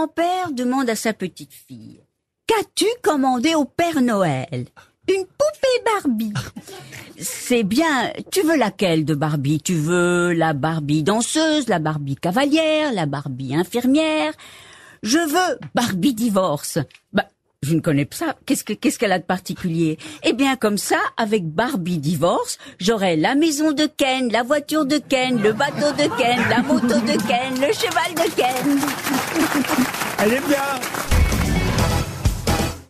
grand-père demande à sa petite fille, Qu'as-tu commandé au Père Noël? Une poupée Barbie. C'est bien, tu veux laquelle de Barbie? Tu veux la Barbie danseuse, la Barbie cavalière, la Barbie infirmière? Je veux Barbie divorce. Bah, je ne connais pas ça. Qu'est-ce que qu'est-ce qu'elle a de particulier? Eh bien, comme ça, avec Barbie divorce, j'aurai la maison de Ken, la voiture de Ken, le bateau de Ken, la moto de Ken, le cheval de Ken. Elle est bien